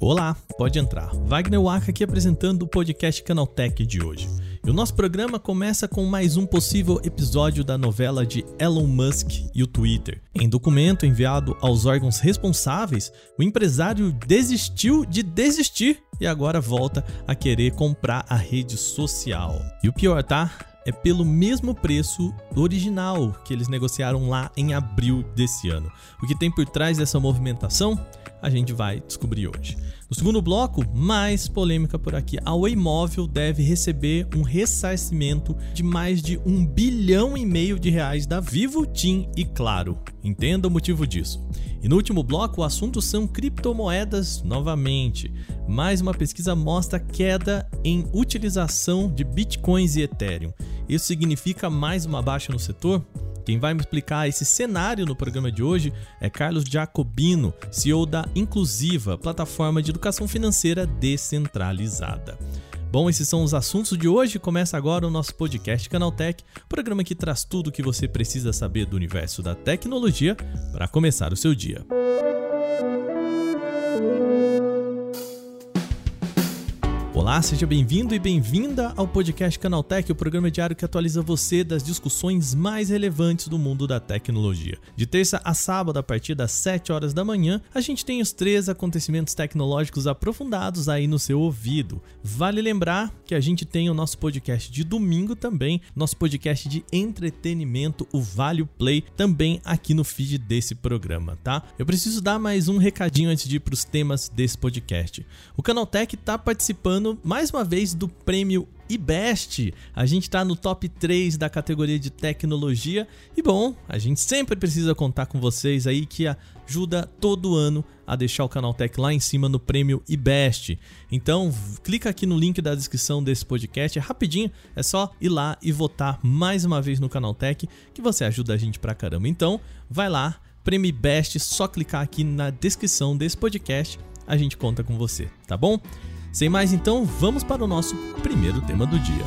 Olá, pode entrar. Wagner Waka aqui apresentando o podcast Canaltech de hoje. E o nosso programa começa com mais um possível episódio da novela de Elon Musk e o Twitter. Em documento enviado aos órgãos responsáveis, o empresário desistiu de desistir e agora volta a querer comprar a rede social. E o pior, tá? É pelo mesmo preço original que eles negociaram lá em abril desse ano. O que tem por trás dessa movimentação? A gente vai descobrir hoje. No segundo bloco, mais polêmica por aqui. A Móvel deve receber um ressarcimento de mais de um bilhão e meio de reais da Vivo, TIM e Claro. Entenda o motivo disso. E no último bloco, o assunto são criptomoedas novamente. Mais uma pesquisa mostra queda em utilização de bitcoins e Ethereum. Isso significa mais uma baixa no setor? Quem vai me explicar esse cenário no programa de hoje é Carlos Jacobino, CEO da Inclusiva, plataforma de educação financeira descentralizada. Bom, esses são os assuntos de hoje. Começa agora o nosso podcast Canaltech, programa que traz tudo o que você precisa saber do universo da tecnologia para começar o seu dia. Olá, seja bem-vindo e bem-vinda ao podcast Canaltech, o programa diário que atualiza você das discussões mais relevantes do mundo da tecnologia. De terça a sábado, a partir das 7 horas da manhã, a gente tem os três acontecimentos tecnológicos aprofundados aí no seu ouvido. Vale lembrar que a gente tem o nosso podcast de domingo também, nosso podcast de entretenimento, o Vale Play, também aqui no feed desse programa, tá? Eu preciso dar mais um recadinho antes de ir para os temas desse podcast. O Canaltech está participando mais uma vez do prêmio IBEST. A gente está no top 3 da categoria de tecnologia e bom, a gente sempre precisa contar com vocês aí que ajuda todo ano a deixar o canal Tech lá em cima no prêmio IBEST. Então, clica aqui no link da descrição desse podcast, é rapidinho, é só ir lá e votar mais uma vez no canal Tech que você ajuda a gente pra caramba. Então, vai lá, prêmio IBEST, só clicar aqui na descrição desse podcast, a gente conta com você, tá bom? Sem mais então, vamos para o nosso primeiro tema do dia.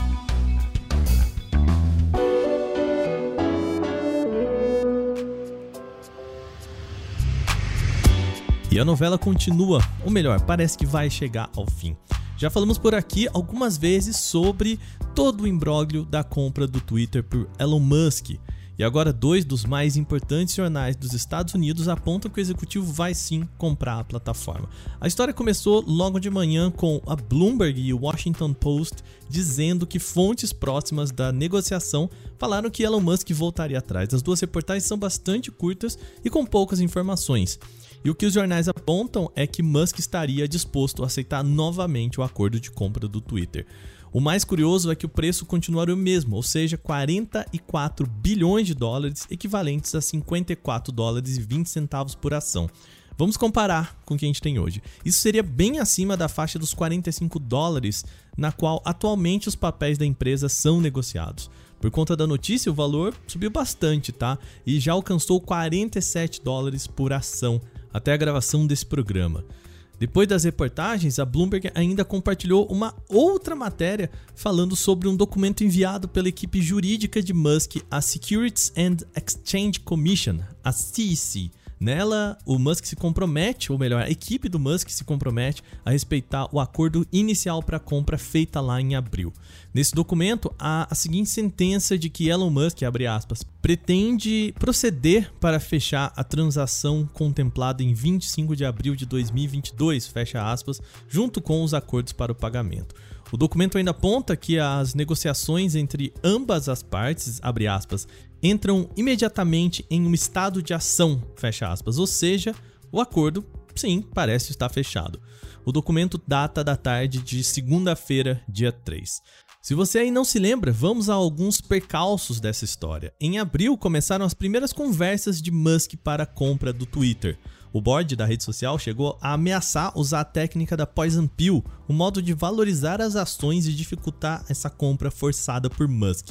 E a novela continua, ou melhor, parece que vai chegar ao fim. Já falamos por aqui algumas vezes sobre todo o imbróglio da compra do Twitter por Elon Musk. E agora, dois dos mais importantes jornais dos Estados Unidos apontam que o executivo vai sim comprar a plataforma. A história começou logo de manhã com a Bloomberg e o Washington Post dizendo que fontes próximas da negociação falaram que Elon Musk voltaria atrás. As duas reportagens são bastante curtas e com poucas informações. E o que os jornais apontam é que Musk estaria disposto a aceitar novamente o acordo de compra do Twitter. O mais curioso é que o preço continuaria o mesmo, ou seja, 44 bilhões de dólares, equivalentes a 54 dólares e 20 centavos por ação. Vamos comparar com o que a gente tem hoje. Isso seria bem acima da faixa dos 45 dólares, na qual atualmente os papéis da empresa são negociados. Por conta da notícia, o valor subiu bastante, tá? E já alcançou 47 dólares por ação até a gravação desse programa. Depois das reportagens, a Bloomberg ainda compartilhou uma outra matéria falando sobre um documento enviado pela equipe jurídica de Musk à Securities and Exchange Commission, a SEC, Nela, o Musk se compromete, ou melhor, a equipe do Musk se compromete a respeitar o acordo inicial para a compra feita lá em abril. Nesse documento, há a seguinte sentença de que Elon Musk, aspas, pretende proceder para fechar a transação contemplada em 25 de abril de 2022, fecha aspas, junto com os acordos para o pagamento. O documento ainda aponta que as negociações entre ambas as partes, aspas, entram imediatamente em um estado de ação, fecha aspas, ou seja, o acordo, sim, parece estar fechado. O documento data da tarde de segunda-feira, dia 3. Se você aí não se lembra, vamos a alguns percalços dessa história. Em abril começaram as primeiras conversas de Musk para a compra do Twitter. O board da rede social chegou a ameaçar usar a técnica da Poison Pill, um modo de valorizar as ações e dificultar essa compra forçada por Musk.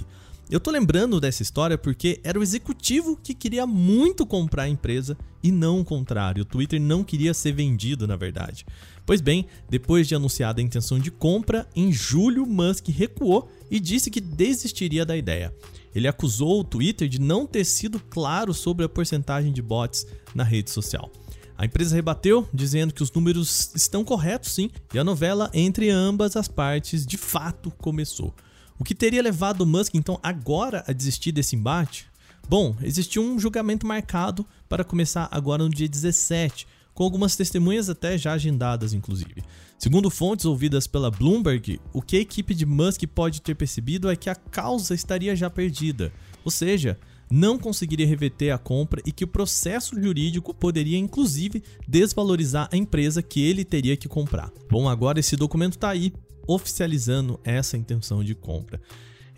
Eu tô lembrando dessa história porque era o executivo que queria muito comprar a empresa e não o contrário. O Twitter não queria ser vendido, na verdade. Pois bem, depois de anunciada a intenção de compra, em julho Musk recuou e disse que desistiria da ideia. Ele acusou o Twitter de não ter sido claro sobre a porcentagem de bots na rede social. A empresa rebateu, dizendo que os números estão corretos sim, e a novela entre ambas as partes de fato começou. O que teria levado Musk então agora a desistir desse embate? Bom, existiu um julgamento marcado para começar agora no dia 17, com algumas testemunhas até já agendadas, inclusive. Segundo fontes ouvidas pela Bloomberg, o que a equipe de Musk pode ter percebido é que a causa estaria já perdida, ou seja, não conseguiria reverter a compra e que o processo jurídico poderia inclusive desvalorizar a empresa que ele teria que comprar. Bom, agora esse documento está aí, oficializando essa intenção de compra.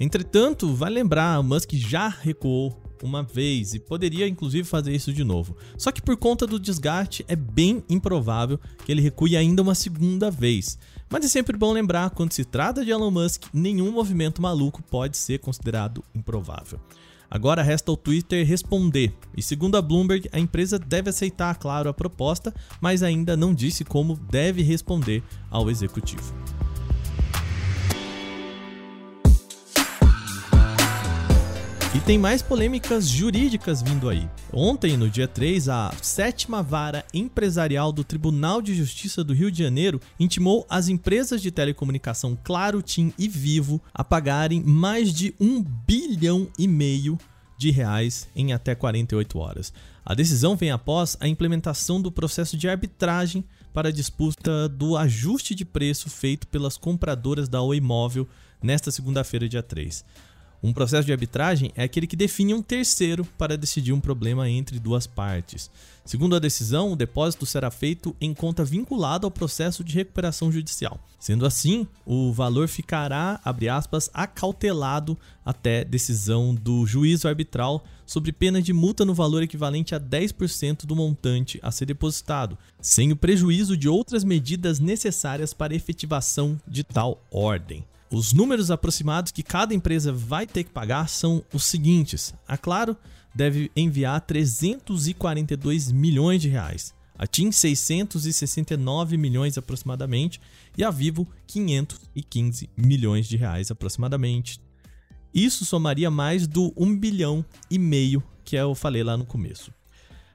Entretanto, vai lembrar, Musk já recuou uma vez e poderia inclusive fazer isso de novo. Só que por conta do desgaste é bem improvável que ele recue ainda uma segunda vez. Mas é sempre bom lembrar, quando se trata de Elon Musk, nenhum movimento maluco pode ser considerado improvável. Agora resta ao Twitter responder. E segundo a Bloomberg, a empresa deve aceitar, claro, a proposta, mas ainda não disse como deve responder ao executivo. E tem mais polêmicas jurídicas vindo aí. Ontem, no dia 3, a sétima vara empresarial do Tribunal de Justiça do Rio de Janeiro intimou as empresas de telecomunicação Claro, TIM e Vivo a pagarem mais de um bilhão e meio de reais em até 48 horas. A decisão vem após a implementação do processo de arbitragem para a disputa do ajuste de preço feito pelas compradoras da Oi Móvel nesta segunda-feira, dia 3. Um processo de arbitragem é aquele que define um terceiro para decidir um problema entre duas partes. Segundo a decisão, o depósito será feito em conta vinculada ao processo de recuperação judicial. Sendo assim, o valor ficará, abre aspas, acautelado até decisão do juízo arbitral sobre pena de multa no valor equivalente a 10% do montante a ser depositado, sem o prejuízo de outras medidas necessárias para efetivação de tal ordem. Os números aproximados que cada empresa vai ter que pagar são os seguintes. A Claro deve enviar 342 milhões de reais, a TIM 669 milhões aproximadamente e a Vivo 515 milhões de reais aproximadamente. Isso somaria mais do 1 bilhão e meio que eu falei lá no começo.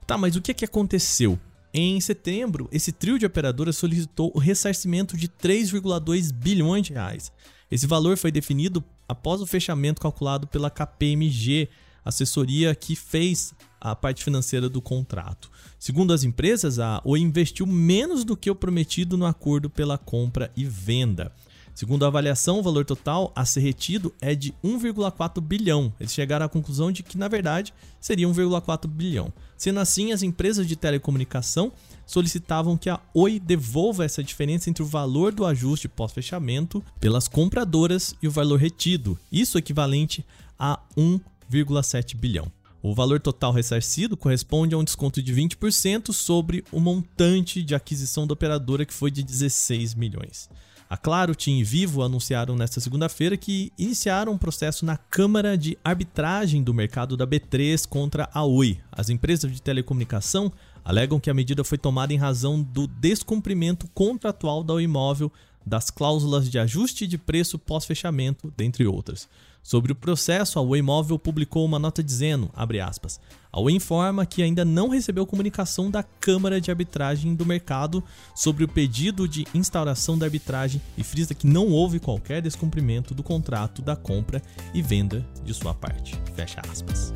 Tá, mas o que, é que aconteceu? Em setembro, esse trio de operadoras solicitou o ressarcimento de 3,2 bilhões de reais. Esse valor foi definido após o fechamento calculado pela KPMG, assessoria que fez a parte financeira do contrato. Segundo as empresas, a Oi investiu menos do que o prometido no acordo pela compra e venda. Segundo a avaliação, o valor total a ser retido é de 1,4 bilhão. Eles chegaram à conclusão de que, na verdade, seria 1,4 bilhão. Sendo assim, as empresas de telecomunicação solicitavam que a Oi devolva essa diferença entre o valor do ajuste pós-fechamento pelas compradoras e o valor retido, isso equivalente a 1,7 bilhão. O valor total ressarcido corresponde a um desconto de 20% sobre o montante de aquisição da operadora que foi de 16 milhões. A Claro, TIM e Vivo anunciaram nesta segunda-feira que iniciaram um processo na Câmara de Arbitragem do Mercado da B3 contra a Oi. As empresas de telecomunicação alegam que a medida foi tomada em razão do descumprimento contratual da imóvel, das cláusulas de ajuste de preço pós-fechamento, dentre outras. Sobre o processo, a Oi Móvel publicou uma nota dizendo, aspas, a Oi informa que ainda não recebeu comunicação da Câmara de Arbitragem do Mercado sobre o pedido de instauração da arbitragem e frisa que não houve qualquer descumprimento do contrato da compra e venda de sua parte. Fecha aspas.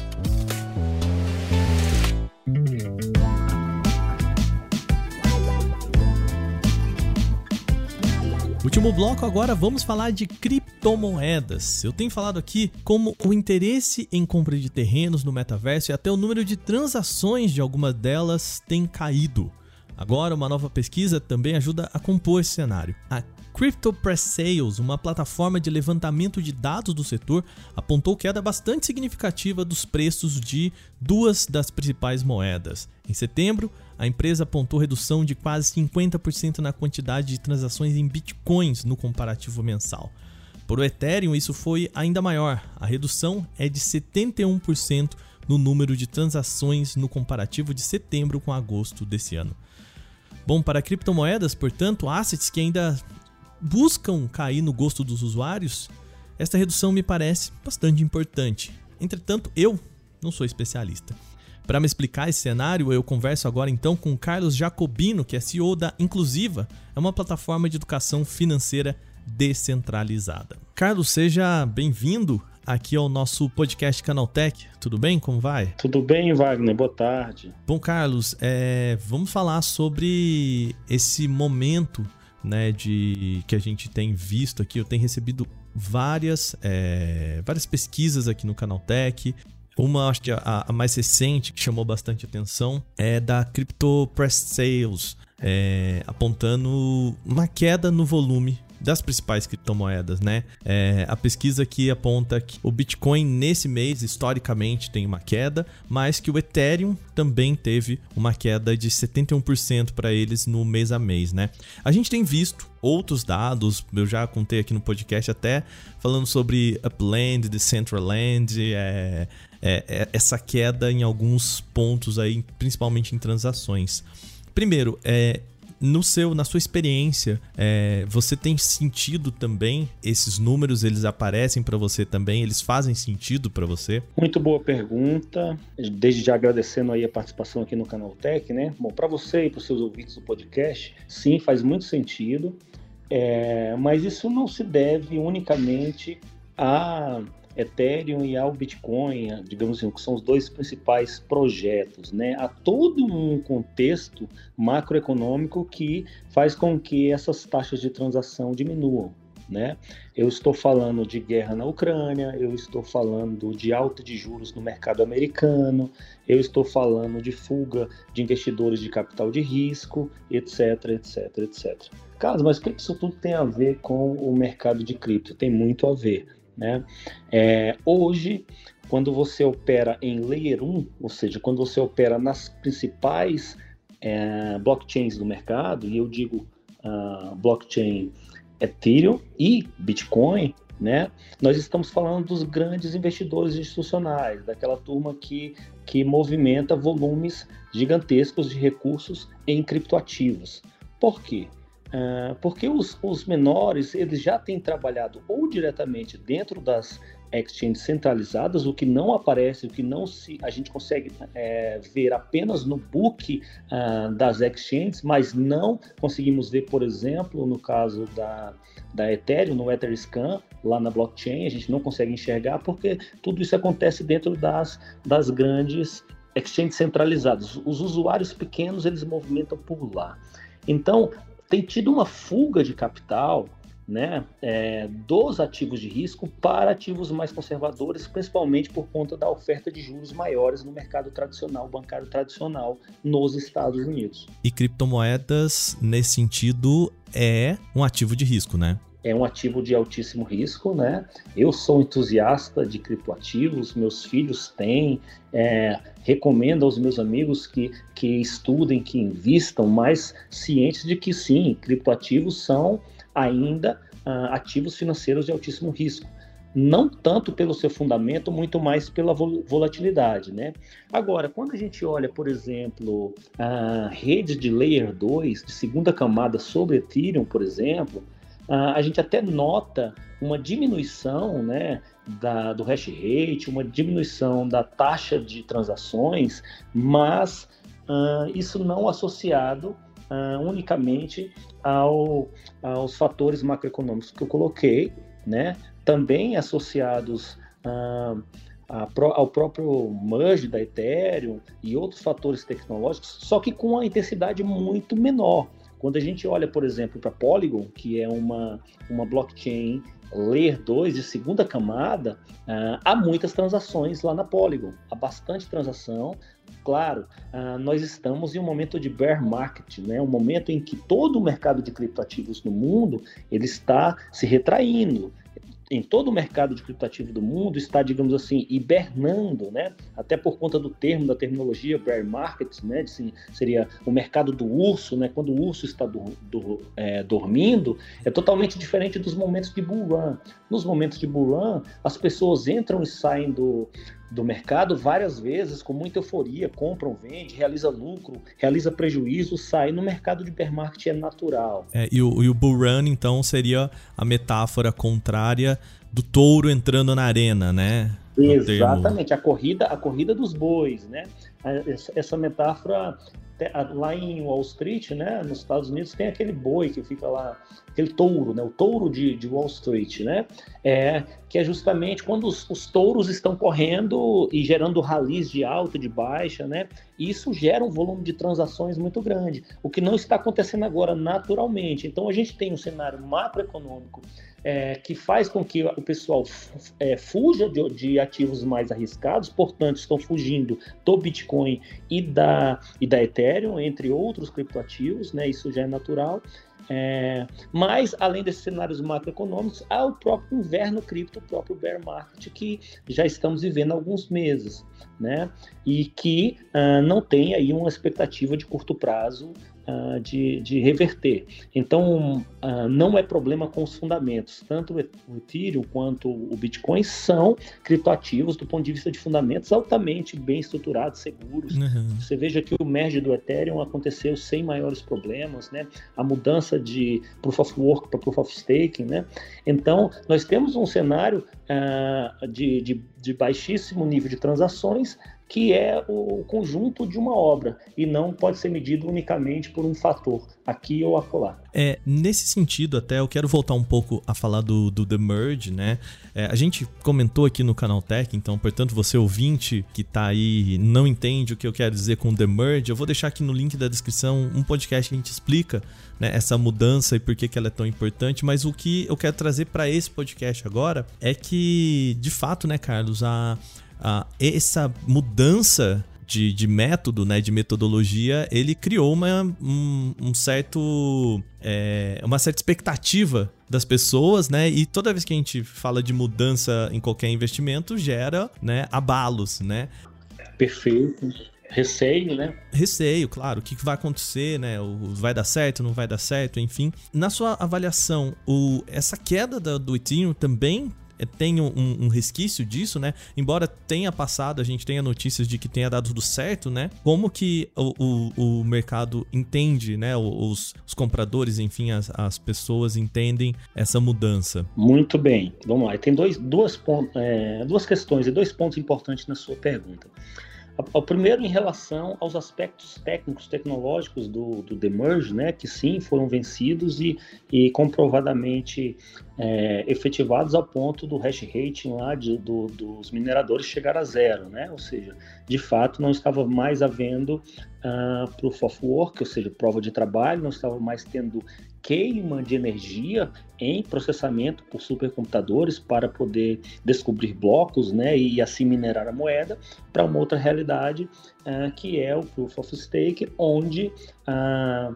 Último bloco, agora vamos falar de criptomoedas. Eu tenho falado aqui como o interesse em compra de terrenos no metaverso e até o número de transações de algumas delas tem caído. Agora, uma nova pesquisa também ajuda a compor esse cenário. A Crypto Press Sales, uma plataforma de levantamento de dados do setor, apontou queda bastante significativa dos preços de duas das principais moedas. Em setembro, a empresa apontou redução de quase 50% na quantidade de transações em bitcoins no comparativo mensal. Para o Ethereum, isso foi ainda maior. A redução é de 71% no número de transações no comparativo de setembro com agosto desse ano. Bom, para criptomoedas, portanto, assets que ainda buscam cair no gosto dos usuários, esta redução me parece bastante importante. Entretanto, eu não sou especialista. Para me explicar esse cenário, eu converso agora então com Carlos Jacobino, que é CEO da Inclusiva, é uma plataforma de educação financeira descentralizada. Carlos, seja bem-vindo aqui ao nosso podcast Canaltech. Tudo bem? Como vai? Tudo bem, Wagner. Boa tarde. Bom, Carlos, é, vamos falar sobre esse momento né, de que a gente tem visto aqui. Eu tenho recebido várias, é, várias pesquisas aqui no Canaltech. Uma, acho que a, a, mais recente, que chamou bastante atenção, é da Crypto Press Sales, é, apontando uma queda no volume das principais criptomoedas, né? É, a pesquisa aqui aponta que o Bitcoin nesse mês, historicamente, tem uma queda, mas que o Ethereum também teve uma queda de 71% para eles no mês a mês, né? A gente tem visto outros dados, eu já contei aqui no podcast até falando sobre Upland, Decentraland, é, é, é, essa queda em alguns pontos aí, principalmente em transações. Primeiro, é, no seu, na sua experiência, é, você tem sentido também esses números? Eles aparecem para você também? Eles fazem sentido para você? Muito boa pergunta. Desde já agradecendo aí a participação aqui no canal Tech, né? Bom, para você e para os seus ouvintes do podcast, sim, faz muito sentido. É, mas isso não se deve unicamente a Ethereum e ao Bitcoin, digamos assim, que são os dois principais projetos, né? Há todo um contexto macroeconômico que faz com que essas taxas de transação diminuam. Né? Eu estou falando de guerra na Ucrânia, eu estou falando de alta de juros no mercado americano, eu estou falando de fuga de investidores de capital de risco, etc, etc, etc. Carlos, mas o que isso tudo tem a ver com o mercado de cripto? Tem muito a ver. Né? É, hoje, quando você opera em Layer 1, ou seja, quando você opera nas principais é, blockchains do mercado, e eu digo uh, blockchain Ethereum e Bitcoin, né? Nós estamos falando dos grandes investidores institucionais, daquela turma que, que movimenta volumes gigantescos de recursos em criptoativos. Por quê? Uh, porque os, os menores eles já têm trabalhado ou diretamente dentro das exchanges centralizadas, o que não aparece, o que não se a gente consegue é, ver apenas no book uh, das exchanges, mas não conseguimos ver, por exemplo, no caso da, da Ethereum, no Etherscan, lá na blockchain, a gente não consegue enxergar porque tudo isso acontece dentro das, das grandes exchanges centralizadas. Os usuários pequenos eles movimentam por lá. Então, tem tido uma fuga de capital né, é, dos ativos de risco para ativos mais conservadores, principalmente por conta da oferta de juros maiores no mercado tradicional, bancário tradicional nos Estados Unidos. E criptomoedas, nesse sentido, é um ativo de risco, né? É um ativo de altíssimo risco, né? Eu sou entusiasta de criptoativos, meus filhos têm, é, recomendo aos meus amigos que, que estudem, que invistam, mas cientes de que sim, criptoativos são ainda uh, ativos financeiros de altíssimo risco. Não tanto pelo seu fundamento, muito mais pela volatilidade, né? Agora, quando a gente olha, por exemplo, a rede de Layer 2, de segunda camada sobre Ethereum, por exemplo, a gente até nota uma diminuição né, da, do hash rate, uma diminuição da taxa de transações, mas uh, isso não associado uh, unicamente ao, aos fatores macroeconômicos que eu coloquei, né, também associados ao próprio merge da Ethereum e outros fatores tecnológicos, só que com uma intensidade muito menor. Quando a gente olha, por exemplo, para Polygon, que é uma, uma blockchain Layer 2 de segunda camada, uh, há muitas transações lá na Polygon, há bastante transação. Claro, uh, nós estamos em um momento de bear market, né? um momento em que todo o mercado de criptoativos no mundo ele está se retraindo. Em todo o mercado de criptativo do mundo está, digamos assim, hibernando, né? Até por conta do termo, da terminologia bear market, né? Assim, seria o mercado do urso, né? Quando o urso está do, do, é, dormindo, é totalmente diferente dos momentos de bull run. Nos momentos de bull run, as pessoas entram e saem do, do mercado várias vezes com muita euforia, compram, vende, realiza lucro, realiza prejuízo, sai no mercado de bear market é natural. É, e, o, e o bull run então seria a metáfora contrária do touro entrando na arena, né? Exatamente, a corrida, a corrida dos bois, né? Essa metáfora lá em Wall Street, né, nos Estados Unidos, tem aquele boi que fica lá, aquele touro, né, o touro de, de Wall Street, né, é, que é justamente quando os, os touros estão correndo e gerando ralis de alta, de baixa, né, e isso gera um volume de transações muito grande, o que não está acontecendo agora naturalmente. Então a gente tem um cenário macroeconômico é, que faz com que o pessoal é, fuja de, de, ativos mais arriscados, portanto, estão fugindo do Bitcoin e da, e da Ethereum, entre outros criptoativos, né? Isso já é natural. É, mas, além desses cenários macroeconômicos, há o próprio inverno cripto, o próprio bear market, que já estamos vivendo há alguns meses, né? E que uh, não tem aí uma expectativa de curto prazo uh, de, de, reverter. Então, uh, não é problema com os fundamentos. Tanto o Ethereum quanto o Bitcoin são criptoativos do ponto de vista de fundamentos altamente bem estruturados, seguros. Uhum. Você veja que o merge do Ethereum aconteceu sem maiores problemas, né? A mudança de Proof of Work para Proof of Staking, né? Então, nós temos um cenário uh, de, de, de baixíssimo nível de transações, que é o conjunto de uma obra e não pode ser medido unicamente por um fator, aqui ou acolá. É, nesse sentido, até eu quero voltar um pouco a falar do, do The Merge, né? É, a gente comentou aqui no canal Tech, então, portanto, você ouvinte que tá aí não entende o que eu quero dizer com The Merge, eu vou deixar aqui no link da descrição um podcast que a gente explica né, essa mudança e por que, que ela é tão importante, mas o que eu quero trazer para esse podcast agora é que, de fato, né, Carlos, a uh, essa mudança de, de, método, né, de metodologia, ele criou uma, um, um certo, é, uma certa expectativa das pessoas, né? E toda vez que a gente fala de mudança em qualquer investimento, gera, né, abalos, né? Perfeito. Receio, né? Receio, claro. O que vai acontecer, né? O, vai dar certo, não vai dar certo, enfim. Na sua avaliação, o, essa queda da, do Ethereum também tem um, um, resquício disso, né? Embora tenha passado, a gente tenha notícias de que tenha dado tudo certo, né? Como que o, o, o mercado entende, né? Os, os compradores, enfim, as, as, pessoas entendem essa mudança? Muito bem. Vamos lá. Tem dois, duas, é, duas questões e dois pontos importantes na sua pergunta. O primeiro em relação aos aspectos técnicos, tecnológicos do, do né, que sim foram vencidos e, e comprovadamente é, efetivados ao ponto do hash rating lá de, do, dos mineradores chegar a zero, né? Ou seja, de fato não estava mais havendo uh, proof of work, ou seja, prova de trabalho, não estava mais tendo queima de energia em processamento por supercomputadores para poder descobrir blocos né, e assim minerar a moeda para uma outra realidade uh, que é o Proof of Stake, onde uh,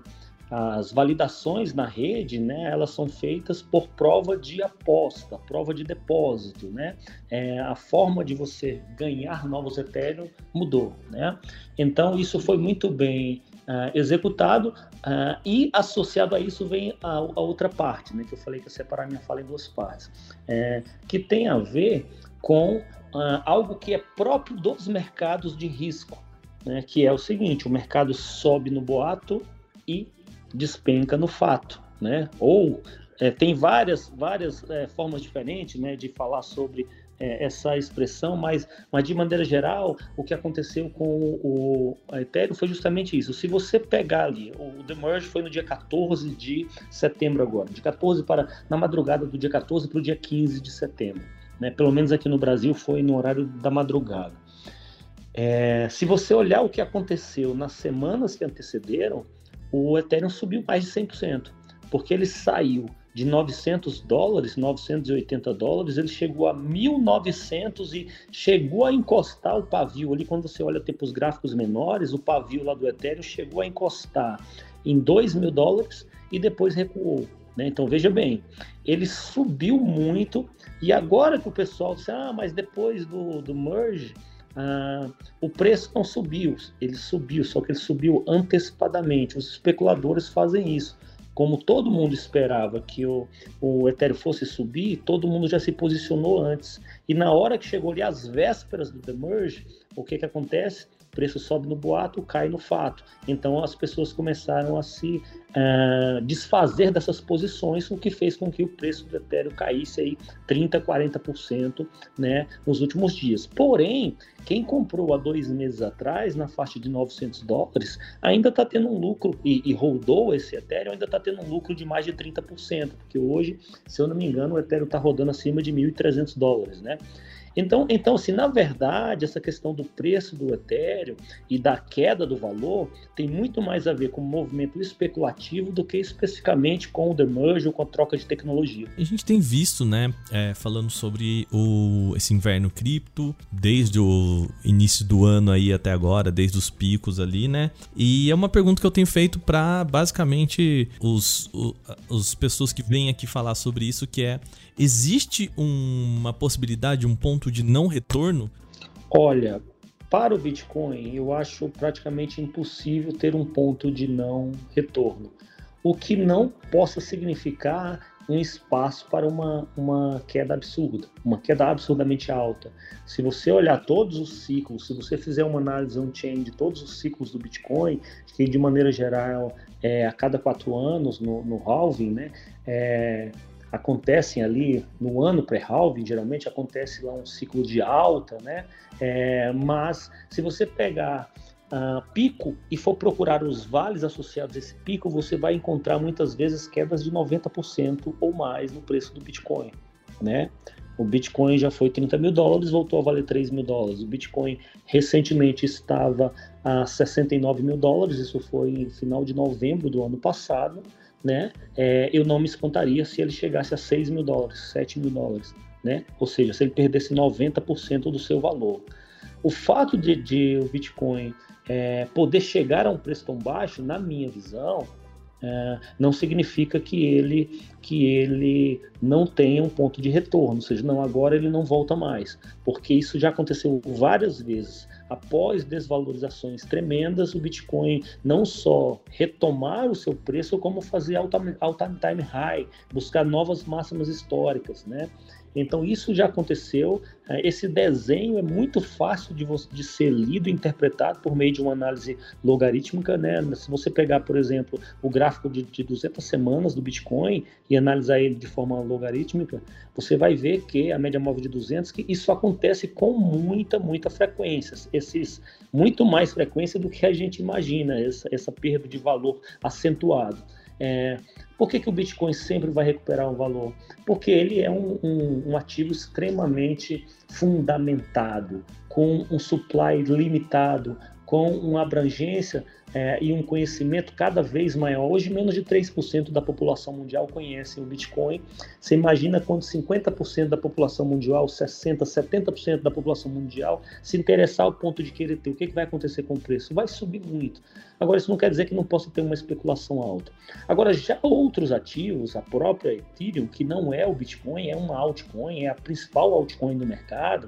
as validações na rede, né, elas são feitas por prova de aposta, prova de depósito, né? É, a forma de você ganhar novos Ethereum mudou, né? Então isso foi muito bem uh, executado uh, e associado a isso vem a, a, outra parte, né? Que eu falei que ia separar minha fala em duas partes, é, que tem a ver com uh, algo que é próprio dos mercados de risco, né? Que é o seguinte: o mercado sobe no boato e despenca no fato, né? Ou é, tem várias, várias é, formas diferentes né, de falar sobre é, essa expressão, mas, mas de maneira geral, o que aconteceu com o, o Ethereum foi justamente isso. Se você pegar ali, o The Merge foi no dia 14 de setembro agora, de 14 para, na madrugada do dia 14 para o dia 15 de setembro. Né? Pelo menos aqui no Brasil foi no horário da madrugada. É, se você olhar o que aconteceu nas semanas que antecederam, o Ethereum subiu mais de 100%, porque ele saiu de 900 dólares, 980 dólares, ele chegou a 1.900 e chegou a encostar o pavio ali. Quando você olha tempos gráficos menores, o pavio lá do Ethereum chegou a encostar em 2 mil dólares e depois recuou. Né? Então veja bem, ele subiu muito e agora que o pessoal disse, ah, mas depois do, do merge, ah, o preço não subiu, ele subiu, só que ele subiu antecipadamente. Os especuladores fazem isso. Como todo mundo esperava que o, o Ethereum fosse subir, todo mundo já se posicionou antes. E na hora que chegou ali às vésperas do Merge, o que, que acontece? Preço sobe no boato, cai no fato. Então as pessoas começaram a se uh, desfazer dessas posições, o que fez com que o preço do Ethereum caísse aí 30%, 40% né, nos últimos dias. Porém, quem comprou há dois meses atrás, na faixa de 900 dólares, ainda está tendo um lucro, e, e rodou esse Ethereum, ainda está tendo um lucro de mais de 30%, porque hoje, se eu não me engano, o Ethereum está rodando acima de 1.300 dólares, né? Então, então, se na verdade essa questão do preço do Ethereum e da queda do valor tem muito mais a ver com o movimento especulativo do que especificamente com o demerge ou com a troca de tecnologia. A gente tem visto, né, é, falando sobre o, esse inverno cripto, desde o início do ano aí até agora, desde os picos ali, né? E é uma pergunta que eu tenho feito para basicamente os, os, os pessoas que vêm aqui falar sobre isso, que é existe uma possibilidade, um ponto de não retorno? Olha, para o Bitcoin, eu acho praticamente impossível ter um ponto de não retorno. O que não possa significar um espaço para uma, uma queda absurda, uma queda absurdamente alta. Se você olhar todos os ciclos, se você fizer uma análise on-chain de todos os ciclos do Bitcoin, que de maneira geral é a cada quatro anos no, no halving, né, é, acontecem ali no ano pré-halving, geralmente acontece lá um ciclo de alta, né? É, mas se você pegar uh, pico e for procurar os vales associados a esse pico, você vai encontrar muitas vezes quedas de 90% ou mais no preço do Bitcoin, né? O Bitcoin já foi 30 mil dólares, voltou a valer 3 mil dólares. O Bitcoin recentemente estava a 69 mil dólares, isso foi no final de novembro do ano passado né, é, eu não me espantaria se ele chegasse a 6 mil dólares, 7 mil dólares, né? Ou seja, se ele perdesse 90% do seu valor. O fato de, de o Bitcoin é, poder chegar a um preço tão baixo, na minha visão, é, não significa que ele que ele não tenha um ponto de retorno, ou seja, não agora ele não volta mais, porque isso já aconteceu várias vezes após desvalorizações tremendas, o Bitcoin não só retomar o seu preço, como fazer all-time high, buscar novas máximas históricas, né? Então isso já aconteceu. É, esse desenho é muito fácil de, de, ser lido e interpretado por meio de uma análise logarítmica, né? Se você pegar, por exemplo, o gráfico de, de 200 semanas do Bitcoin e analisar ele de forma logarítmica, você vai ver que a média móvel de 200 que isso acontece com muita, muita frequência. Esses muito mais frequência do que a gente imagina essa, essa perda de valor acentuado. É, por que, que o Bitcoin sempre vai recuperar o valor? Porque ele é um, um, um ativo extremamente fundamentado, com um supply limitado, com uma abrangência é, e um conhecimento cada vez maior. Hoje, menos de 3% da população mundial conhece o Bitcoin. Você imagina quando 50% da população mundial, 60%, 70% da população mundial se interessar ao ponto de querer ter. O que, que vai acontecer com o preço? Vai subir muito. Agora, isso não quer dizer que não possa ter uma especulação alta. Agora, já outros ativos, a própria Ethereum, que não é o Bitcoin, é uma altcoin, é a principal altcoin do mercado,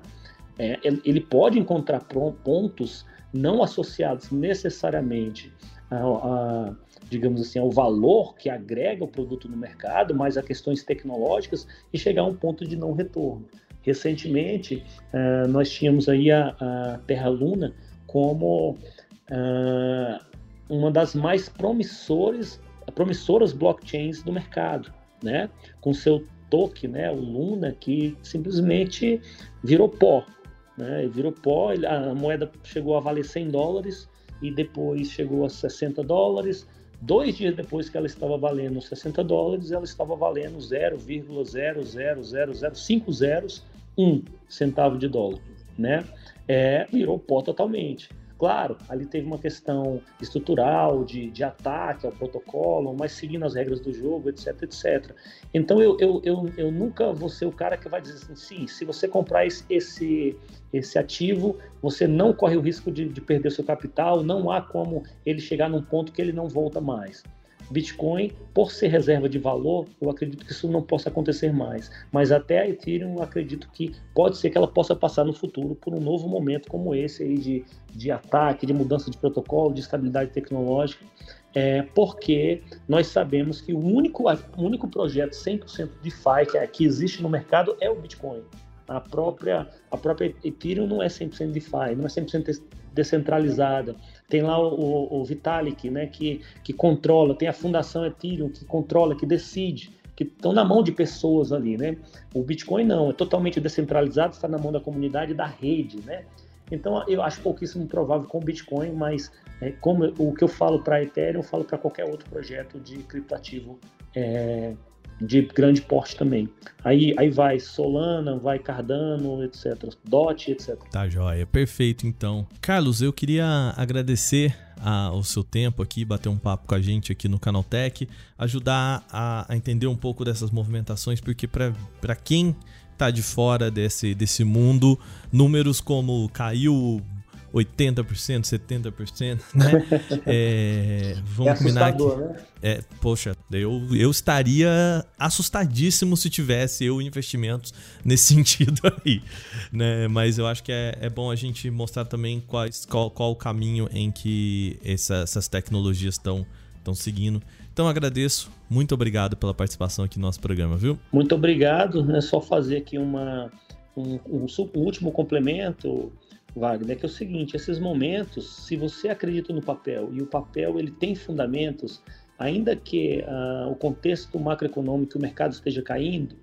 é, ele pode encontrar pontos não associados necessariamente a, a, digamos assim, ao valor que agrega o produto no mercado, mas a questões tecnológicas e chegar a um ponto de não retorno. Recentemente, uh, nós tínhamos aí a, a Terra Luna como uh, uma das mais promissores, promissoras blockchains do mercado, né? Com seu token, né, o Luna, que simplesmente virou pó, né? Virou pó, a moeda chegou a valer 100 dólares e depois chegou a 60 dólares. Dois dias depois que ela estava valendo 60 dólares, ela estava valendo 0,0005001 centavo de dólar, né? É, virou pó totalmente. Claro, ali teve uma questão estrutural, de, de ataque ao protocolo, mas seguindo as regras do jogo, etc, etc. Então eu, eu, eu, eu nunca vou ser o cara que vai dizer assim, sim, se você comprar esse, esse, esse ativo, você não corre o risco de, de perder seu capital, não há como ele chegar num ponto que ele não volta mais. Bitcoin, por ser reserva de valor, eu acredito que isso não possa acontecer mais. Mas até a Ethereum, eu acredito que pode ser que ela possa passar no futuro por um novo momento como esse aí de, de ataque, de mudança de protocolo, de estabilidade tecnológica, é, porque nós sabemos que o único, o único projeto 100% DeFi que, que existe no mercado é o Bitcoin. A própria, a própria Ethereum não é 100% DeFi, não é 100% descentralizada. Tem lá o, o, Vitalik, né, que, que controla, tem a Fundação Ethereum que controla, que decide, que estão na mão de pessoas ali, né? O Bitcoin não, é totalmente descentralizado, está na mão da comunidade da rede, né? Então eu acho pouquíssimo provável com o Bitcoin, mas é, como o que eu falo para Ethereum, eu falo para qualquer outro projeto de criptativo é, de grande porte também. Aí, aí vai Solana, vai Cardano, etc. DOT, etc. Tá joia, perfeito então. Carlos, eu queria agradecer a, o seu tempo aqui, bater um papo com a gente aqui no Canaltech, ajudar a, a entender um pouco dessas movimentações, porque para quem tá de fora desse, desse mundo, números como caiu 80%, 70%, né? é, vamos é combinar que, né? é, poxa, eu, eu estaria assustadíssimo se tivesse eu investimentos nesse sentido aí, né? Mas eu acho que é, é bom a gente mostrar também quais, qual, qual o caminho em que essa, essas tecnologias estão estão seguindo. Então agradeço, muito obrigado pela participação aqui no nosso programa, viu? Muito obrigado, é só fazer aqui uma um, um, um último complemento Wagner, que é o seguinte, esses momentos, se você acredita no papel e o papel ele tem fundamentos, ainda que uh, o contexto macroeconômico, o mercado esteja caindo,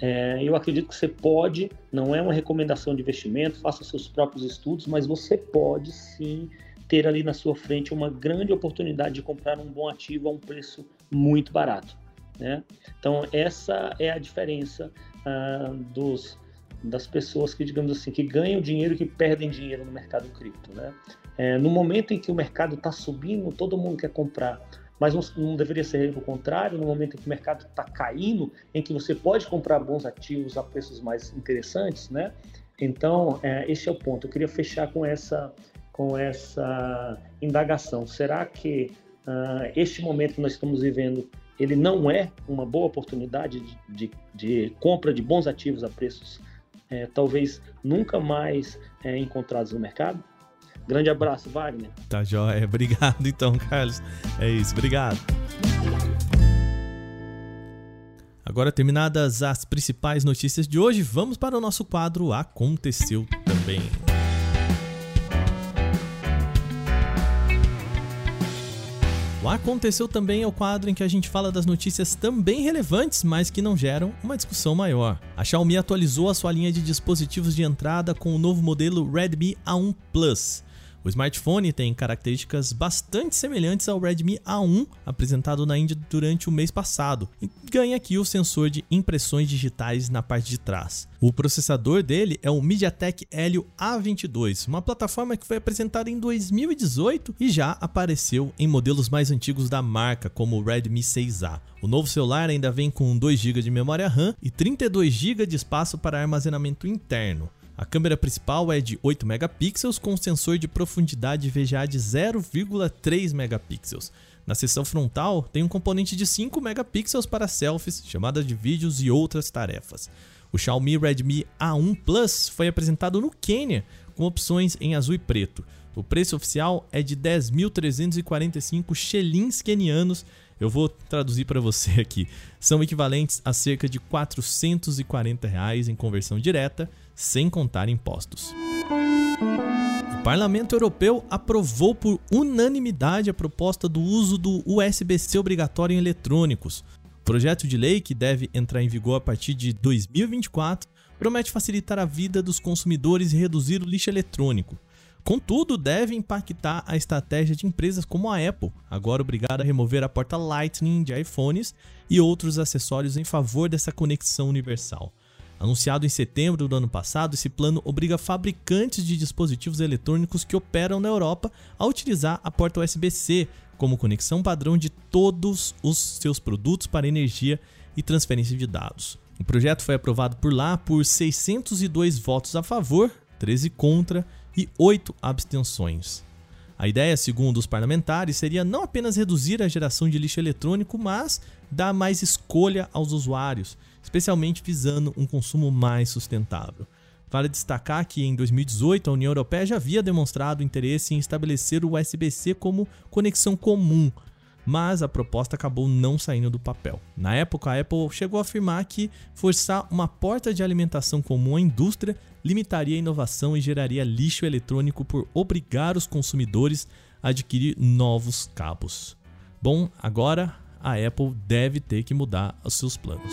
é, eu acredito que você pode, não é uma recomendação de investimento, faça seus próprios estudos, mas você pode sim ter ali na sua frente uma grande oportunidade de comprar um bom ativo a um preço muito barato. Né? Então, essa é a diferença uh, dos das pessoas que, digamos assim, que ganham dinheiro e que perdem dinheiro no mercado cripto, né? É, no momento em que o mercado está subindo, todo mundo quer comprar, mas não, não, deveria ser o contrário, no momento em que o mercado está caindo, em que você pode comprar bons ativos a preços mais interessantes, né? Então, é, esse é o ponto. Eu queria fechar com essa, com essa indagação. Será que uh, este momento que nós estamos vivendo ele não é uma boa oportunidade de, de, de compra de bons ativos a preços é, talvez nunca mais é, encontrados no mercado. Grande abraço, Wagner. Tá joia. Obrigado, então, Carlos. É isso, obrigado. Agora, terminadas as principais notícias de hoje, vamos para o nosso quadro Aconteceu Também. O Aconteceu também é o quadro em que a gente fala das notícias também relevantes, mas que não geram uma discussão maior. A Xiaomi atualizou a sua linha de dispositivos de entrada com o novo modelo Redmi A1 Plus. O smartphone tem características bastante semelhantes ao Redmi A1 apresentado na Índia durante o mês passado e ganha aqui o sensor de impressões digitais na parte de trás. O processador dele é o MediaTek Helio A22, uma plataforma que foi apresentada em 2018 e já apareceu em modelos mais antigos da marca, como o Redmi 6A. O novo celular ainda vem com 2 GB de memória RAM e 32 GB de espaço para armazenamento interno. A câmera principal é de 8 megapixels com sensor de profundidade VGA de 0,3 megapixels. Na seção frontal tem um componente de 5 megapixels para selfies, chamadas de vídeos e outras tarefas. O Xiaomi Redmi A1 Plus foi apresentado no Quênia com opções em azul e preto. O preço oficial é de 10.345 shillings quenianos. Eu vou traduzir para você aqui. São equivalentes a cerca de 440 reais em conversão direta sem contar impostos. O Parlamento Europeu aprovou por unanimidade a proposta do uso do USB-C obrigatório em eletrônicos. O projeto de lei, que deve entrar em vigor a partir de 2024, promete facilitar a vida dos consumidores e reduzir o lixo eletrônico. Contudo, deve impactar a estratégia de empresas como a Apple, agora obrigada a remover a porta Lightning de iPhones e outros acessórios em favor dessa conexão universal. Anunciado em setembro do ano passado, esse plano obriga fabricantes de dispositivos eletrônicos que operam na Europa a utilizar a porta USB-C como conexão padrão de todos os seus produtos para energia e transferência de dados. O projeto foi aprovado por lá por 602 votos a favor, 13 contra e 8 abstenções. A ideia, segundo os parlamentares, seria não apenas reduzir a geração de lixo eletrônico, mas dar mais escolha aos usuários, especialmente visando um consumo mais sustentável. Vale destacar que em 2018 a União Europeia já havia demonstrado interesse em estabelecer o USB-C como conexão comum, mas a proposta acabou não saindo do papel. Na época, a Apple chegou a afirmar que forçar uma porta de alimentação comum à indústria limitaria a inovação e geraria lixo eletrônico por obrigar os consumidores a adquirir novos cabos. Bom, agora a Apple deve ter que mudar os seus planos.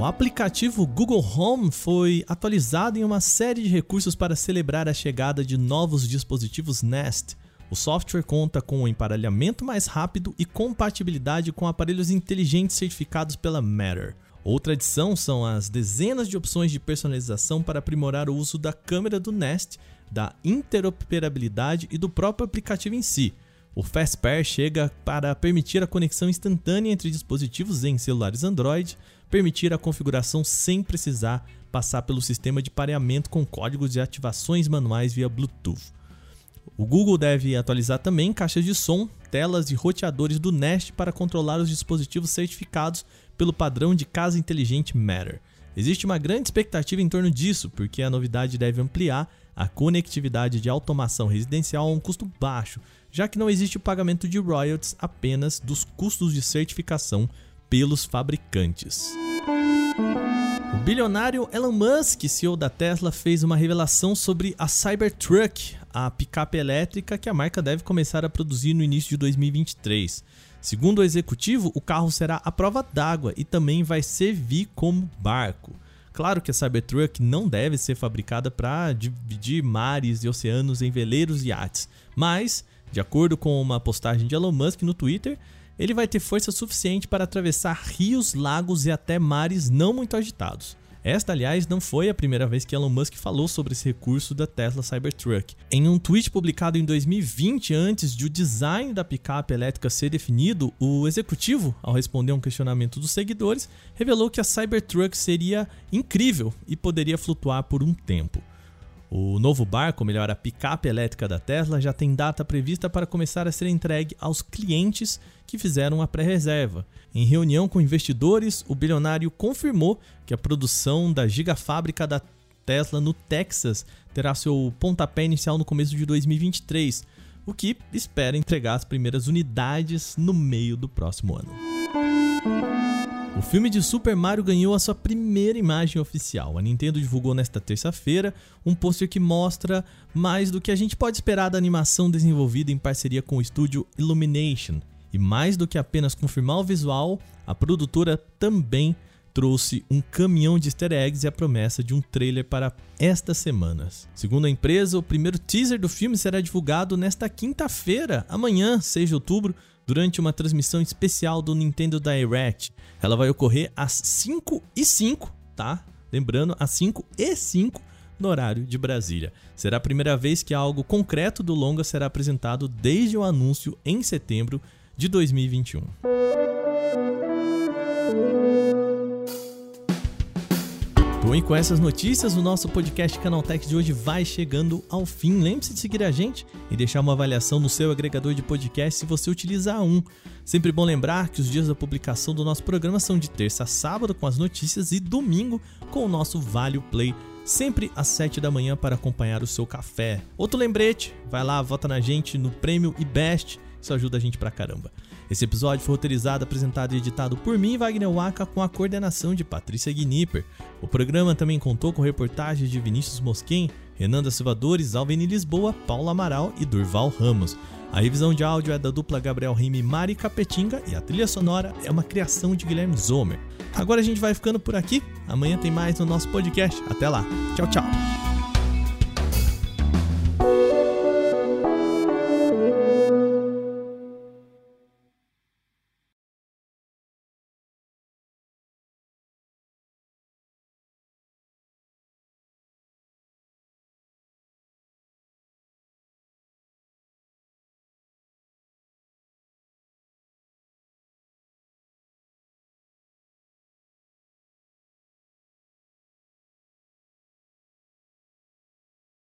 O aplicativo Google Home foi atualizado em uma série de recursos para celebrar a chegada de novos dispositivos Nest. O software conta com um emparelhamento mais rápido e compatibilidade com aparelhos inteligentes certificados pela Matter. Outra adição são as dezenas de opções de personalização para aprimorar o uso da câmera do Nest, da interoperabilidade e do próprio aplicativo em si. O Fast Pair chega para permitir a conexão instantânea entre dispositivos em celulares Android, permitir a configuração sem precisar passar pelo sistema de pareamento com códigos de ativações manuais via Bluetooth. O Google deve atualizar também caixas de som, telas e roteadores do Nest para controlar os dispositivos certificados pelo padrão de casa inteligente Matter. Existe uma grande expectativa em torno disso, porque a novidade deve ampliar a conectividade de automação residencial a um custo baixo, já que não existe o pagamento de royalties apenas dos custos de certificação pelos fabricantes. O bilionário Elon Musk, CEO da Tesla, fez uma revelação sobre a Cybertruck, a picape elétrica que a marca deve começar a produzir no início de 2023. Segundo o executivo, o carro será a prova d'água e também vai servir como barco. Claro que a Cybertruck não deve ser fabricada para dividir mares e oceanos em veleiros e iates, mas, de acordo com uma postagem de Elon Musk no Twitter, ele vai ter força suficiente para atravessar rios, lagos e até mares não muito agitados. Esta, aliás, não foi a primeira vez que Elon Musk falou sobre esse recurso da Tesla Cybertruck. Em um tweet publicado em 2020, antes de o design da picape elétrica ser definido, o executivo, ao responder a um questionamento dos seguidores, revelou que a Cybertruck seria incrível e poderia flutuar por um tempo. O novo barco, melhor, a picape elétrica da Tesla, já tem data prevista para começar a ser entregue aos clientes que fizeram a pré-reserva. Em reunião com investidores, o bilionário confirmou que a produção da gigafábrica da Tesla no Texas terá seu pontapé inicial no começo de 2023, o que espera entregar as primeiras unidades no meio do próximo ano. O filme de Super Mario ganhou a sua primeira imagem oficial. A Nintendo divulgou nesta terça-feira um pôster que mostra mais do que a gente pode esperar da animação desenvolvida em parceria com o estúdio Illumination. E mais do que apenas confirmar o visual, a produtora também trouxe um caminhão de easter eggs e a promessa de um trailer para estas semanas. Segundo a empresa, o primeiro teaser do filme será divulgado nesta quinta-feira, amanhã, 6 de outubro, durante uma transmissão especial do Nintendo Direct. Ela vai ocorrer às 5 e 5, tá? Lembrando, às 5 e 5 no horário de Brasília. Será a primeira vez que algo concreto do longa será apresentado desde o anúncio em setembro de 2021. Bom, e com essas notícias, o nosso podcast Canaltech de hoje vai chegando ao fim. Lembre-se de seguir a gente e deixar uma avaliação no seu agregador de podcast se você utilizar um. Sempre bom lembrar que os dias da publicação do nosso programa são de terça a sábado com as notícias e domingo com o nosso Vale Play, sempre às 7 da manhã para acompanhar o seu café. Outro lembrete, vai lá, vota na gente no Prêmio IBEST, isso ajuda a gente pra caramba. Esse episódio foi roteirizado, apresentado e editado por mim, Wagner Waka, com a coordenação de Patrícia Gnipper. O programa também contou com reportagens de Vinícius Mosquen, Renan da Silvadores, Alveni Lisboa, Paulo Amaral e Durval Ramos. A revisão de áudio é da dupla Gabriel Rime e Mari Capetinga e a trilha sonora é uma criação de Guilherme Zomer. Agora a gente vai ficando por aqui. Amanhã tem mais no nosso podcast. Até lá. Tchau, tchau.